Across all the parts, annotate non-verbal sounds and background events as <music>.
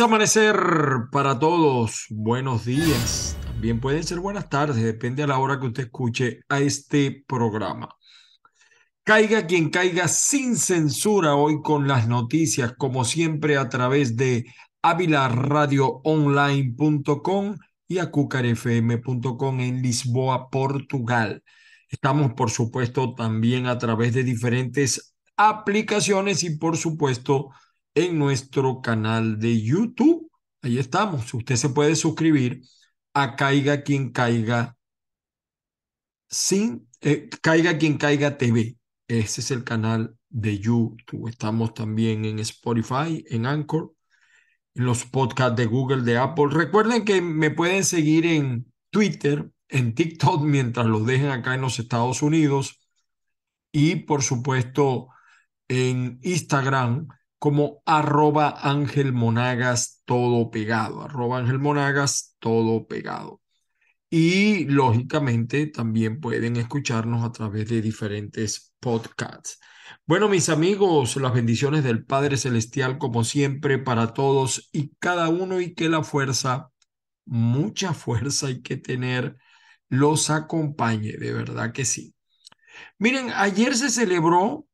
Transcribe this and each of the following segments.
Amanecer para todos. Buenos días. También pueden ser buenas tardes, depende a la hora que usted escuche a este programa. Caiga quien caiga sin censura hoy con las noticias, como siempre a través de avilaradioonline.com y acucarfm.com en Lisboa, Portugal. Estamos, por supuesto, también a través de diferentes aplicaciones y, por supuesto, en nuestro canal de YouTube. Ahí estamos. Usted se puede suscribir a Caiga quien caiga sin eh, Caiga quien caiga TV. Ese es el canal de YouTube. Estamos también en Spotify, en Anchor, en los podcasts de Google, de Apple. Recuerden que me pueden seguir en Twitter, en TikTok, <laughs> mientras los dejen acá en los Estados Unidos. Y por supuesto en Instagram como arroba Ángel Monagas todo pegado, arroba Ángel Monagas todo pegado. Y lógicamente también pueden escucharnos a través de diferentes podcasts. Bueno, mis amigos, las bendiciones del Padre Celestial como siempre para todos y cada uno y que la fuerza, mucha fuerza hay que tener, los acompañe, de verdad que sí. Miren, ayer se celebró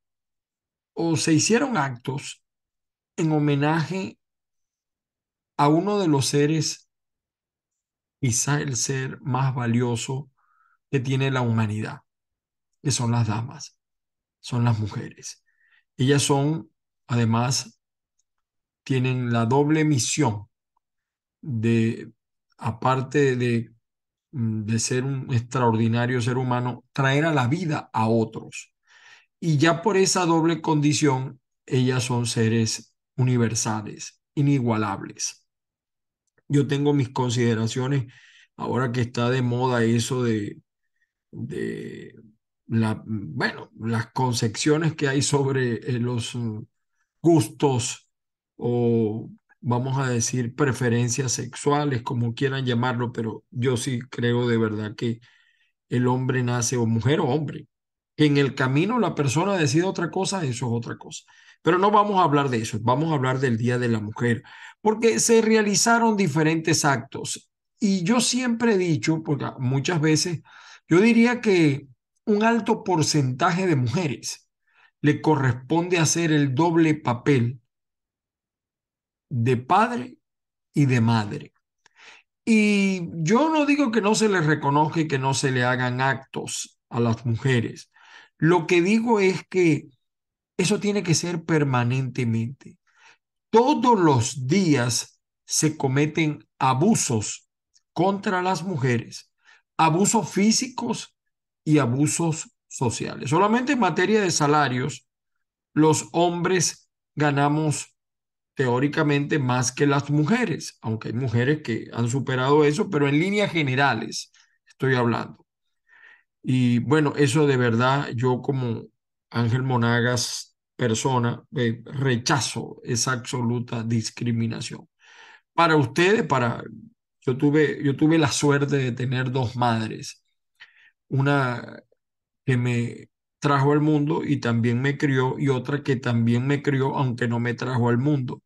o se hicieron actos en homenaje a uno de los seres, quizá el ser más valioso que tiene la humanidad, que son las damas, son las mujeres. Ellas son, además, tienen la doble misión de, aparte de, mm, de ser un extraordinario ser humano, traer a la vida a otros. Y ya por esa doble condición, ellas son seres universales, inigualables. Yo tengo mis consideraciones, ahora que está de moda eso de, de la, bueno, las concepciones que hay sobre eh, los mm, gustos o vamos a decir preferencias sexuales, como quieran llamarlo, pero yo sí creo de verdad que el hombre nace o mujer o hombre. En el camino la persona decide otra cosa, eso es otra cosa. Pero no vamos a hablar de eso, vamos a hablar del Día de la Mujer, porque se realizaron diferentes actos. Y yo siempre he dicho, porque muchas veces, yo diría que un alto porcentaje de mujeres le corresponde hacer el doble papel de padre y de madre. Y yo no digo que no se le reconozca y que no se le hagan actos a las mujeres. Lo que digo es que eso tiene que ser permanentemente. Todos los días se cometen abusos contra las mujeres, abusos físicos y abusos sociales. Solamente en materia de salarios, los hombres ganamos teóricamente más que las mujeres, aunque hay mujeres que han superado eso, pero en líneas generales estoy hablando. Y bueno, eso de verdad, yo como Ángel Monagas persona, eh, rechazo esa absoluta discriminación. Para ustedes, para yo tuve, yo tuve la suerte de tener dos madres, una que me trajo al mundo y también me crió y otra que también me crió aunque no me trajo al mundo.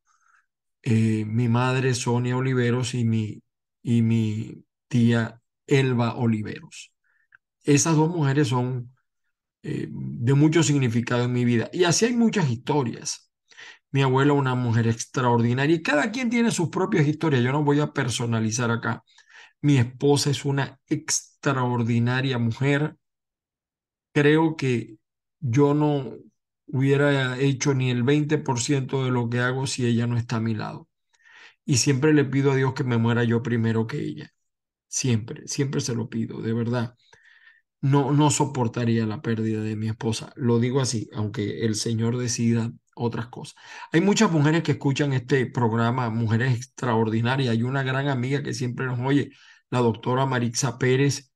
Eh, mi madre Sonia Oliveros y mi, y mi tía Elba Oliveros. Esas dos mujeres son eh, de mucho significado en mi vida. Y así hay muchas historias. Mi abuela, una mujer extraordinaria, y cada quien tiene sus propias historias. Yo no voy a personalizar acá. Mi esposa es una extraordinaria mujer. Creo que yo no hubiera hecho ni el 20% de lo que hago si ella no está a mi lado. Y siempre le pido a Dios que me muera yo primero que ella. Siempre, siempre se lo pido, de verdad no, no soportaría la pérdida de mi esposa. Lo digo así, aunque el Señor decida otras cosas. Hay muchas mujeres que escuchan este programa, mujeres extraordinarias. Hay una gran amiga que siempre nos oye, la doctora Marixa Pérez,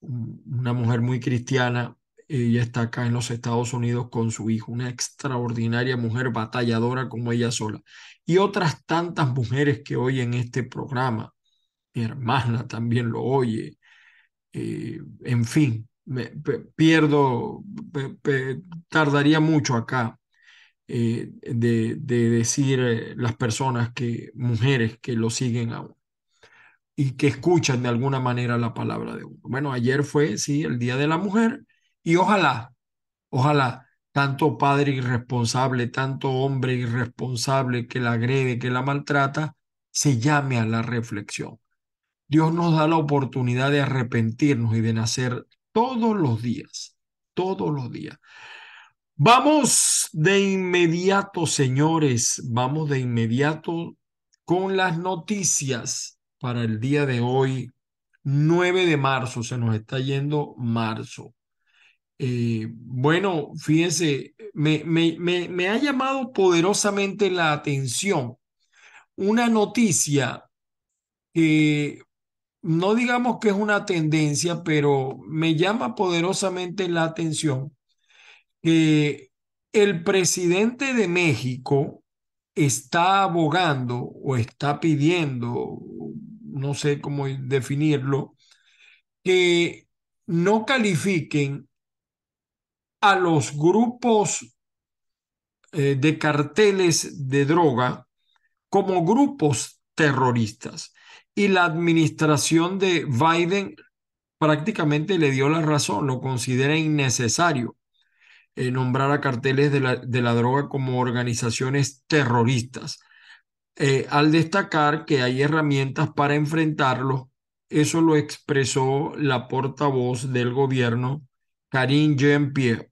una mujer muy cristiana. Ella está acá en los Estados Unidos con su hijo, una extraordinaria mujer batalladora como ella sola. Y otras tantas mujeres que oyen este programa. Mi hermana también lo oye, eh, en fin, me, pierdo, tardaría mucho acá eh, de, de, decir eh, las personas que, mujeres que lo siguen aún y que escuchan de alguna manera la palabra de uno. Bueno, ayer fue, sí, el Día de la Mujer y ojalá, ojalá tanto padre irresponsable, tanto hombre irresponsable que la agrede, que la maltrata, se llame a la reflexión. Dios nos da la oportunidad de arrepentirnos y de nacer todos los días, todos los días. Vamos de inmediato, señores, vamos de inmediato con las noticias para el día de hoy, 9 de marzo, se nos está yendo marzo. Eh, bueno, fíjense, me, ha llamado poderosamente la atención una noticia que no digamos que es una tendencia, pero me llama poderosamente la atención que el presidente de México está abogando o está pidiendo, no sé cómo definirlo, que no califiquen a los grupos eh, de carteles de droga como grupos terroristas. Y la administración de Biden prácticamente le dio la razón, lo considera innecesario eh, nombrar a carteles de la, de la, droga como organizaciones terroristas. Eh, al destacar que hay herramientas para enfrentarlo, eso lo expresó la portavoz del gobierno, Karine Jean-Pierre.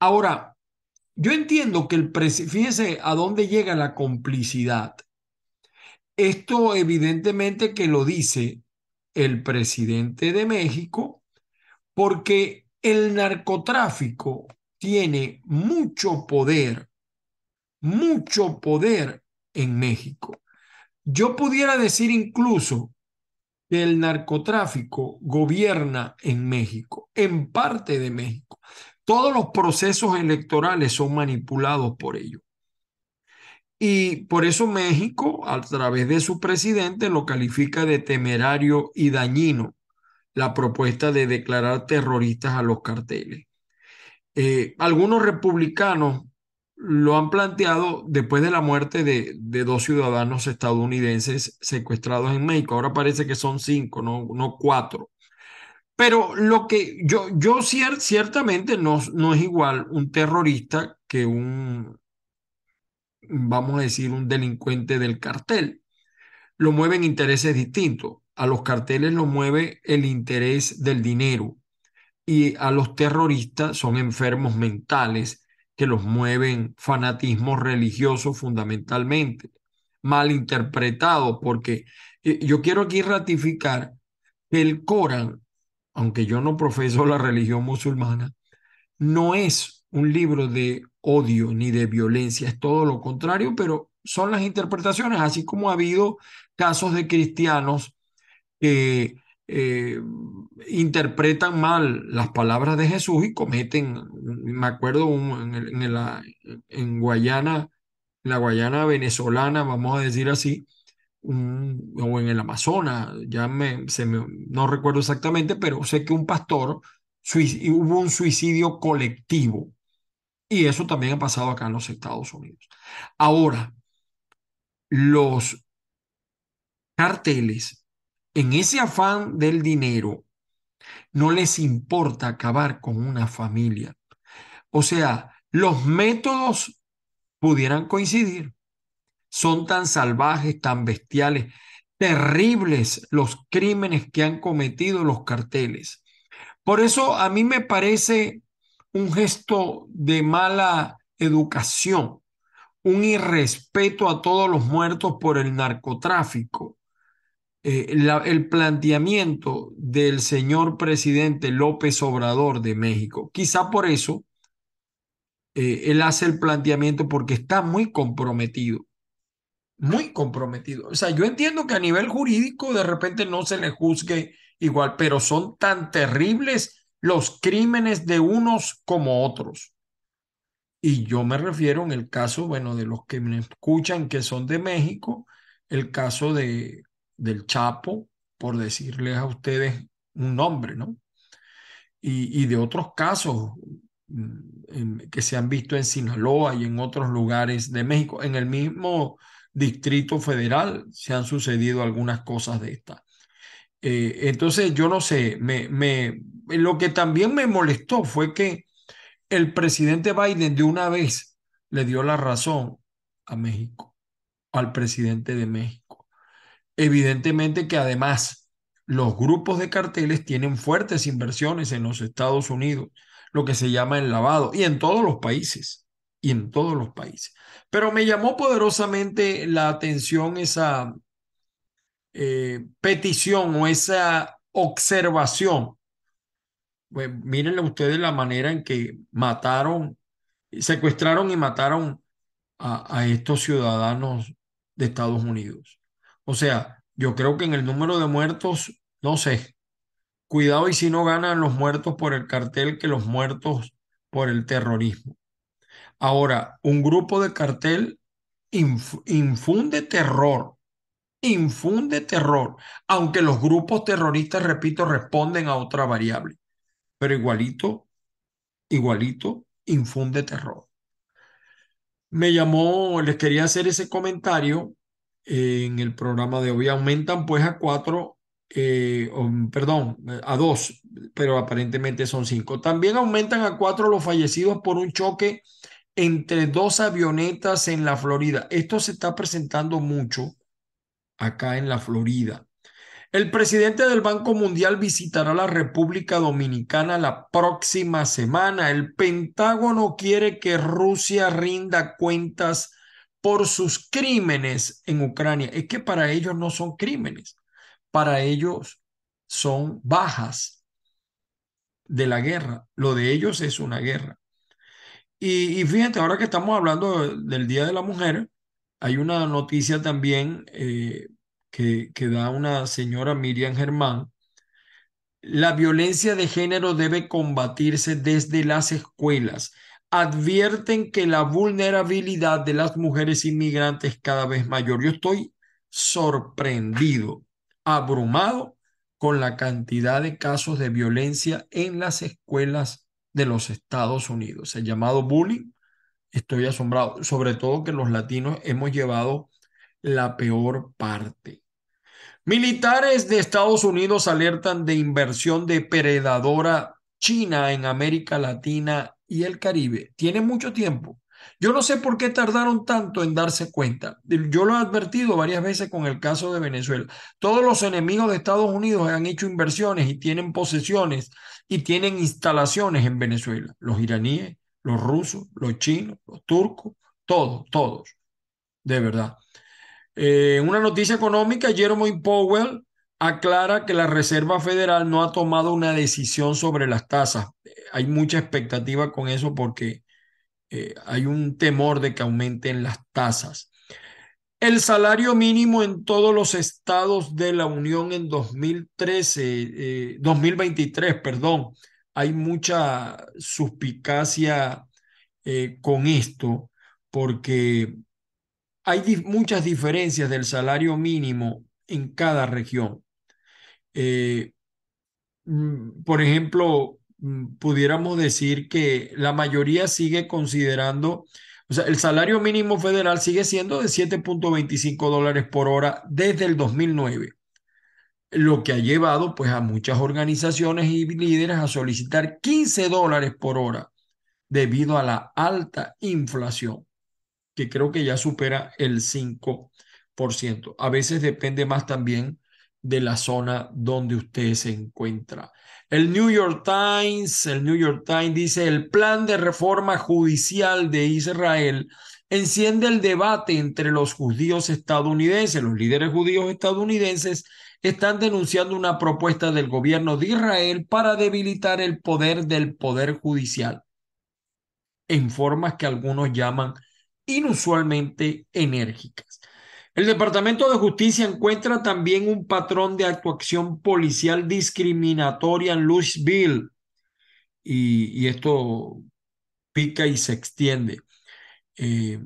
Ahora, yo entiendo que el fíjese a dónde llega la complicidad. Esto evidentemente que lo dice el presidente de México porque el narcotráfico tiene mucho poder, mucho poder en México. Yo pudiera decir incluso que el narcotráfico gobierna en México, en parte de México. Todos los procesos electorales son manipulados por ello. Y por eso México, a través de su presidente, lo califica de temerario y dañino la propuesta de declarar terroristas a los carteles. Eh, algunos republicanos lo han planteado después de la muerte de, de, dos ciudadanos estadounidenses secuestrados en México. Ahora parece que son cinco, no, no cuatro. Pero lo que yo, yo ciertamente no, no es igual un terrorista que un, vamos a decir, un delincuente del cartel. Lo mueven intereses distintos. A los carteles lo mueve el interés del dinero y a los terroristas son enfermos mentales que los mueven fanatismo religioso fundamentalmente, mal interpretado, porque eh, yo quiero aquí ratificar que el Corán aunque yo no profeso la <laughs> religión musulmana, no es un libro de odio ni de violencia, es todo lo contrario, pero son las interpretaciones, así como ha habido casos de cristianos que eh, interpretan mal las palabras de Jesús y cometen, me acuerdo en, en, en Guayana, en la Guayana venezolana, vamos a decir así, o en el Amazonas, ya me, no recuerdo exactamente, pero sé que un pastor hubo un suicidio colectivo. Y eso también ha pasado acá en los Estados Unidos. Ahora, los carteles, en ese afán del dinero, no les importa acabar con una familia. O sea, los métodos pudieran coincidir, son tan salvajes, tan bestiales, terribles los crímenes que han cometido los carteles. Por eso a mí me parece un gesto de mala educación, un irrespeto a todos los muertos por el narcotráfico. Eh, el planteamiento del señor presidente López Obrador de México. Quizá por eso eh, él hace el planteamiento porque está muy comprometido muy comprometido. O sea, yo entiendo que a nivel jurídico de repente no se le juzgue igual, pero son tan terribles los crímenes de unos como otros. Y yo me refiero en el caso, bueno, de los que me escuchan que son de México, el caso de, del Chapo, por decirles a ustedes un nombre, ¿no? Y, y de otros casos, mm, que se han visto en Sinaloa y en otros lugares de México. En el mismo Distrito Federal se han sucedido algunas cosas de estas. Eh, entonces, yo no sé, me, me, lo que también me molestó fue que el presidente Biden de una vez le dio la razón a México, al presidente de México. Evidentemente que además los grupos de carteles tienen fuertes inversiones en los Estados Unidos, lo que se llama el lavado, y en todos los países, y en todos los países. Pero me llamó poderosamente la atención esa eh, petición o esa observación. Pues mírenle ustedes la manera en que mataron, secuestraron y mataron a estos ciudadanos de Estados Unidos. O sea, yo creo que en el número de muertos, no sé, cuidado y si no ganan los muertos por el cartel que los muertos por el terrorismo. Ahora, un grupo de cartel infunde terror, infunde terror, aunque los grupos terroristas, repito, responden a otra variable, pero igualito, igualito, infunde terror. Me llamó, les quería hacer ese comentario en el programa de hoy. Aumentan pues a cuatro, eh, perdón, a dos, pero aparentemente son cinco. También aumentan a cuatro los fallecidos por un choque entre dos avionetas en la Florida. Esto se está presentando mucho acá en la Florida. El presidente del Banco Mundial visitará la República Dominicana la próxima semana. El Pentágono quiere que Rusia rinda cuentas por sus crímenes en Ucrania. Es que para ellos no son crímenes, para ellos son bajas de la guerra. Lo de ellos es una guerra. Y, fíjate, ahora que estamos hablando del Día de la Mujer, hay una noticia también eh, que, da una señora Miriam Germán. La violencia de género debe combatirse desde las escuelas. Advierten que la vulnerabilidad de las mujeres inmigrantes es cada vez mayor. Yo estoy sorprendido, abrumado con la cantidad de casos de violencia en las escuelas de los Estados Unidos. El llamado bullying, estoy asombrado, sobre todo que los latinos hemos llevado la peor parte. Militares de Estados Unidos alertan de inversión depredadora china en América Latina y el Caribe. Tiene mucho tiempo. Yo no sé por qué tardaron tanto en darse cuenta. Yo lo he advertido varias veces con el caso de Venezuela. Todos los enemigos de Estados Unidos han hecho inversiones y tienen posesiones y tienen instalaciones en Venezuela. Los iraníes, los rusos, los chinos, los turcos, todos, todos. De verdad. Eh, una noticia económica, Jerome Powell aclara que la Reserva Federal no ha tomado una decisión sobre las tasas. Hay mucha expectativa con eso porque eh, hay un temor de que aumenten las tasas. El salario mínimo en todos los estados de la Unión en 2013, 2023, eh, perdón, hay mucha suspicacia eh, con esto porque hay muchas diferencias del salario mínimo en cada región. Mm, por ejemplo, Mm, pudiéramos decir que la mayoría sigue considerando, o sea, el salario mínimo federal sigue siendo de 7.25 dólares por hora desde el 2009, lo que ha llevado pues a muchas organizaciones y líderes a solicitar 15 dólares por hora debido a la alta inflación, que creo que ya supera el 5%. A veces depende más también de la zona donde usted se encuentra. El New York Times, el New York Times dice, el plan de reforma judicial de Israel enciende el debate entre los judíos estadounidenses. Los líderes judíos estadounidenses están denunciando una propuesta del gobierno de Israel para debilitar el poder del poder judicial en formas que algunos llaman inusualmente enérgicas. El Departamento de Justicia encuentra también un patrón de actuación policial discriminatoria en Louisville y, esto pica y se extiende. Eh,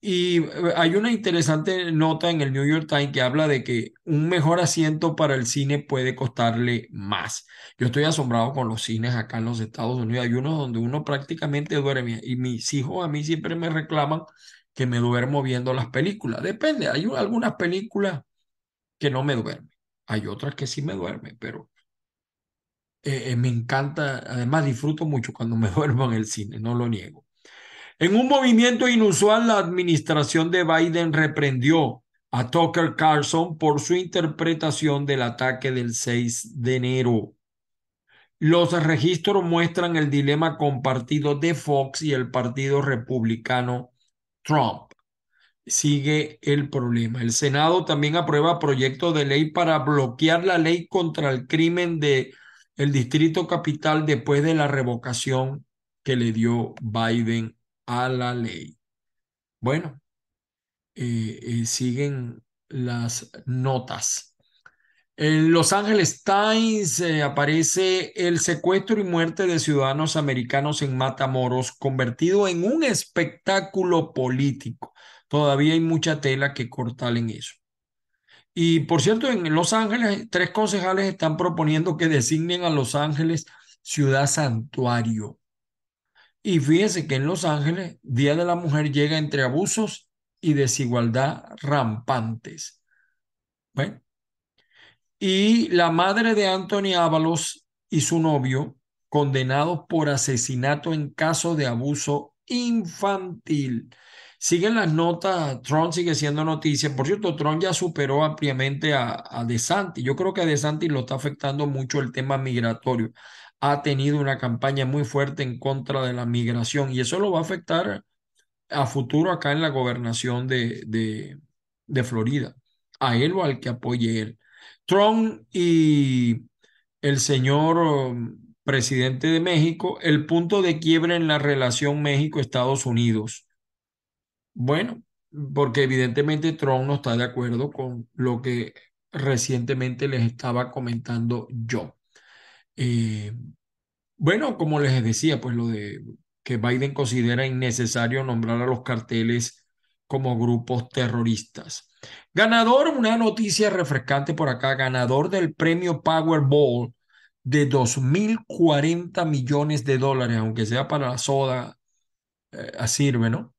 Y eh, hay una interesante nota en el New York Times que habla de que un mejor asiento para el cine puede costarle más. Yo estoy asombrado con los cines acá en los Estados Unidos. Hay unos donde uno prácticamente duerme y mis hijos a mí siempre me reclaman que me duermo viendo las películas. Depende, hay algunas películas que no me duermen. Hay otras que sí me duermen, pero eh, eh, me encanta, además disfruto mucho cuando me <laughs> duermo en el cine, no lo niego. En un movimiento inusual, la administración de Biden reprendió a Tucker Carlson por su interpretación del ataque del 6 de enero. Los registros muestran el dilema compartido de Fox y el Partido Republicano Trump. Sigue el problema. El Senado también aprueba proyecto de ley para bloquear la ley contra el crimen de el Distrito Capital después de la revocación que le dio Biden a la ley. Bueno, eh, eh, siguen las notas. En Los Angeles Times eh, aparece el secuestro y muerte de ciudadanos americanos en Matamoros, convertido en un espectáculo político. Todavía hay mucha tela que cortar en eso. Y por cierto, en Los Ángeles, tres concejales están proponiendo que designen a Los Ángeles ciudad santuario. Y fíjense que en Los Ángeles, Día de la Mujer llega entre abusos y desigualdad rampantes. Bueno. Y la madre de Anthony Ábalos y su novio, condenados por asesinato en caso de abuso infantil. Siguen las notas, Trump sigue siendo noticia. Por cierto, Trump ya superó ampliamente a, a DeSantis. Yo creo que a DeSantis lo está afectando mucho el tema migratorio ha tenido una campaña muy fuerte en contra de la migración y eso lo va a afectar a futuro acá en la gobernación de, de, Florida, a él o al que apoye él. Trump y el señor um, presidente de México, el punto de quiebre en la relación México-Estados Unidos. Bueno, porque evidentemente Trump no está de acuerdo con lo que recientemente les estaba comentando yo. Eh, bueno, como les decía, pues lo de que Biden considera innecesario nombrar a los carteles como grupos terroristas. Ganador, una noticia refrescante por acá, ganador del premio Powerball de 2.040 millones de dólares, aunque sea para la soda, eh, sirve, ¿no?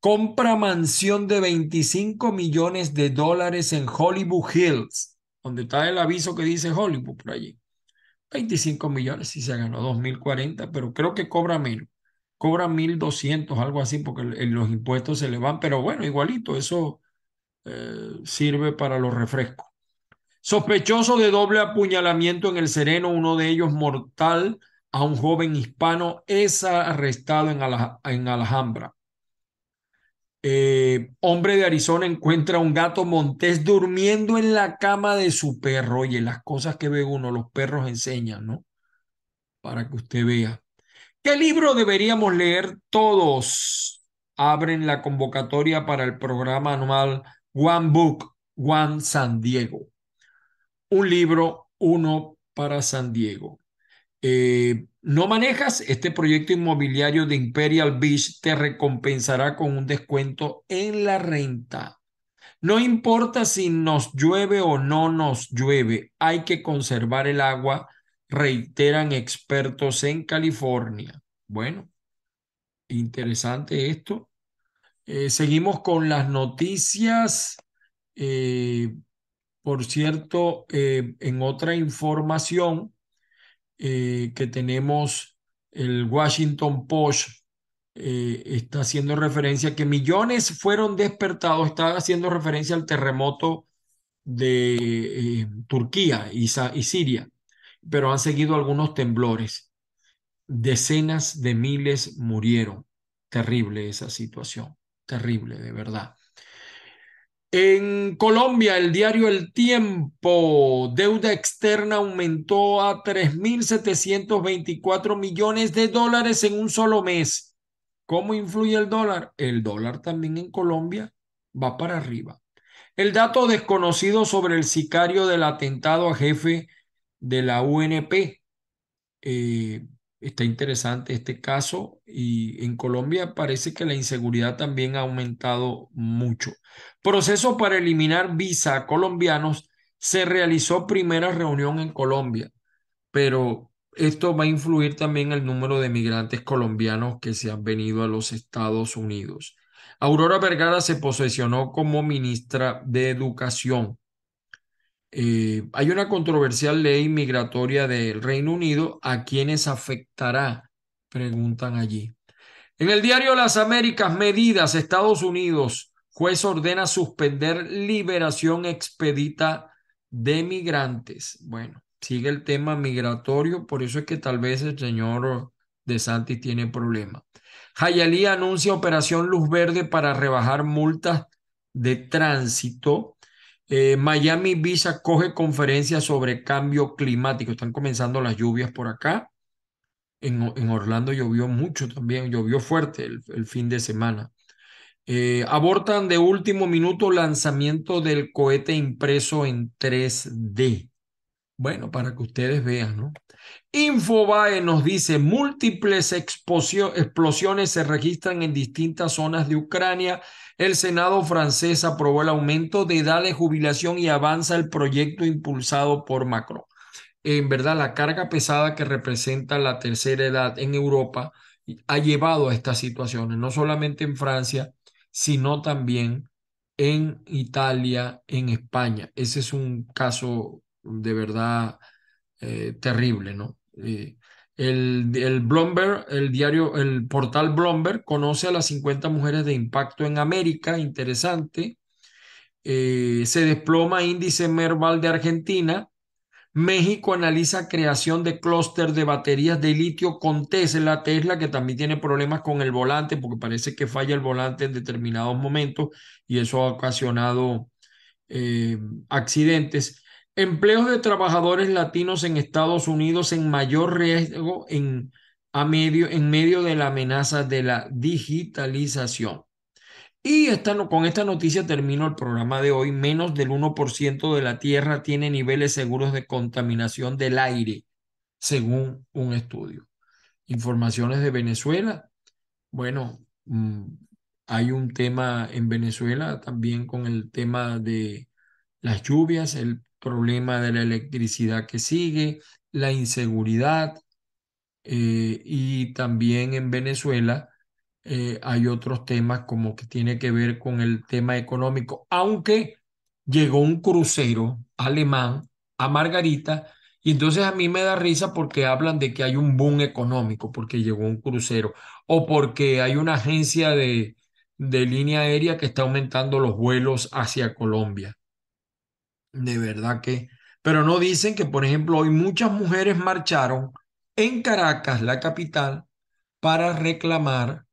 Compra mansión de 25 millones de dólares en Hollywood Hills, donde está el aviso que dice Hollywood por allí. 25 millones si se ganó 2040, pero creo que cobra menos. Cobra 1200, algo así, porque los impuestos se le van, pero bueno, igualito, eso eh, sirve para los refrescos. Sospechoso de doble apuñalamiento en el Sereno, uno de ellos mortal a un joven hispano, es arrestado en, en Alhambra. Eh, hombre de Arizona encuentra un gato montés durmiendo en la cama de su perro. Oye, las cosas que ve uno, los perros enseñan, ¿no? Para que usted vea. ¿Qué libro deberíamos leer todos? Abren la convocatoria para el programa anual One Book, One San Diego. Un libro, uno para San Diego. Eh, no manejas este proyecto inmobiliario de Imperial Beach, te recompensará con un descuento en la renta. No importa si nos llueve o no nos llueve, hay que conservar el agua, reiteran expertos en California. Bueno, interesante esto. Eh, seguimos con las noticias. Eh, por cierto, en otra información, eh, que tenemos el Washington Post eh, está haciendo referencia que millones fueron despertados, está haciendo referencia al terremoto de eh, Turquía y Siria, pero han seguido algunos temblores. Decenas de miles murieron. Terrible esa situación, terrible, de verdad. En Colombia, el diario El Tiempo, deuda externa aumentó a 3.724 millones de dólares en un solo mes. ¿Cómo influye el dólar? El dólar también en Colombia va para arriba. El dato desconocido sobre el sicario del atentado a jefe de la UNP. Eh, Está interesante este caso y en Colombia parece que la inseguridad también ha aumentado mucho. Proceso para eliminar visa a colombianos. Se realizó primera reunión en Colombia, pero esto va a influir también el número de migrantes colombianos que se han venido a los Estados Unidos. Aurora Vergara se posesionó como ministra de Educación. Eh, hay una controversial ley migratoria del Reino Unido. ¿A quiénes afectará? Preguntan allí. En el diario Las Américas, medidas, Estados Unidos, juez ordena suspender liberación expedita de migrantes. Bueno, sigue el tema migratorio, por eso es que tal vez el señor De Santi tiene problema. Jayalí anuncia operación Luz Verde para rebajar multas de tránsito. Eh, Miami Beach acoge conferencias sobre cambio climático. Están comenzando las lluvias por acá. En, Orlando llovió mucho también, llovió fuerte el, fin de semana. Eh, abortan de último minuto lanzamiento del cohete impreso en 3D. Bueno, para que ustedes vean, ¿no? Infobae nos dice, múltiples explosiones se registran en distintas zonas de Ucrania. El Senado francés aprobó el aumento de edad de jubilación y avanza el proyecto impulsado por Macron. En verdad, la carga pesada que representa la tercera edad en Europa ha llevado a estas situaciones, no solamente en Francia, sino también en Italia, en España. Ese es un caso de verdad eh, terrible, ¿no? Eh, el, el Bloomberg, el diario, el portal Bloomberg conoce a las 50 mujeres de impacto en América, interesante. Eh, se desploma índice Merval de Argentina. México analiza creación de clúster de baterías de litio con Tesla, Tesla que también tiene problemas con el volante porque parece que falla el volante en determinados momentos y eso ha ocasionado accidentes. Empleos de trabajadores latinos en Estados Unidos en mayor riesgo en, a medio, en medio de la amenaza de la digitalización. Y esta, con esta noticia termino el programa de hoy. Menos del 1% de la Tierra tiene niveles seguros de contaminación del aire, según un estudio. Informaciones de Venezuela. Bueno, mm, hay un tema en Venezuela también con el tema de las lluvias, el problema de la electricidad que sigue, la inseguridad eh, y también en Venezuela eh, hay otros temas como que tiene que ver con el tema económico, aunque llegó un crucero alemán a Margarita y entonces a mí me da risa porque hablan de que hay un boom económico porque llegó un crucero o porque hay una agencia de, de línea aérea que está aumentando los vuelos hacia Colombia. De verdad que, pero no dicen que, por ejemplo, hoy muchas mujeres marcharon en Caracas, la capital, para reclamar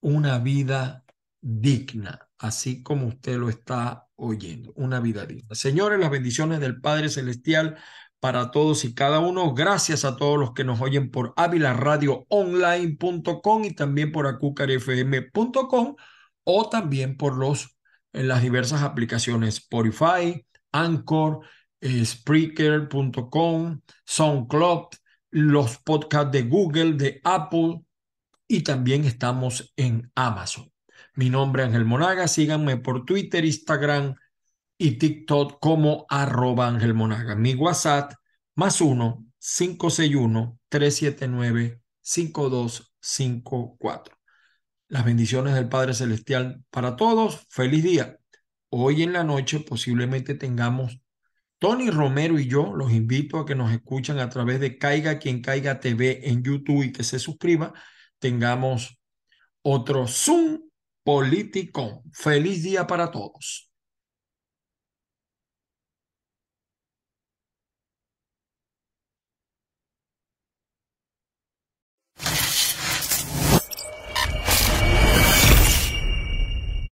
una vida digna, así como usted lo está oyendo, una vida digna. Señores, las bendiciones del Padre Celestial para todos y cada uno. Gracias a todos los que nos oyen por avilaradioonline.com y también por acucarfm.com o también por los en las diversas aplicaciones Spotify, Anchor, eh, Spreaker.com, SoundCloud, los podcasts de Google, de Apple y también estamos en Amazon. Mi nombre es Ángel Monaga, síganme por Twitter, Instagram y TikTok como arroba Ángel Monaga. Mi WhatsApp más uno 561 379 5254. Las bendiciones del Padre Celestial para todos. Feliz día. Hoy en la noche posiblemente tengamos Tony Romero y yo. Los invito a que nos escuchen a través de Caiga quien caiga TV en YouTube y que se suscriba. Tengamos otro Zoom político. Feliz día para todos.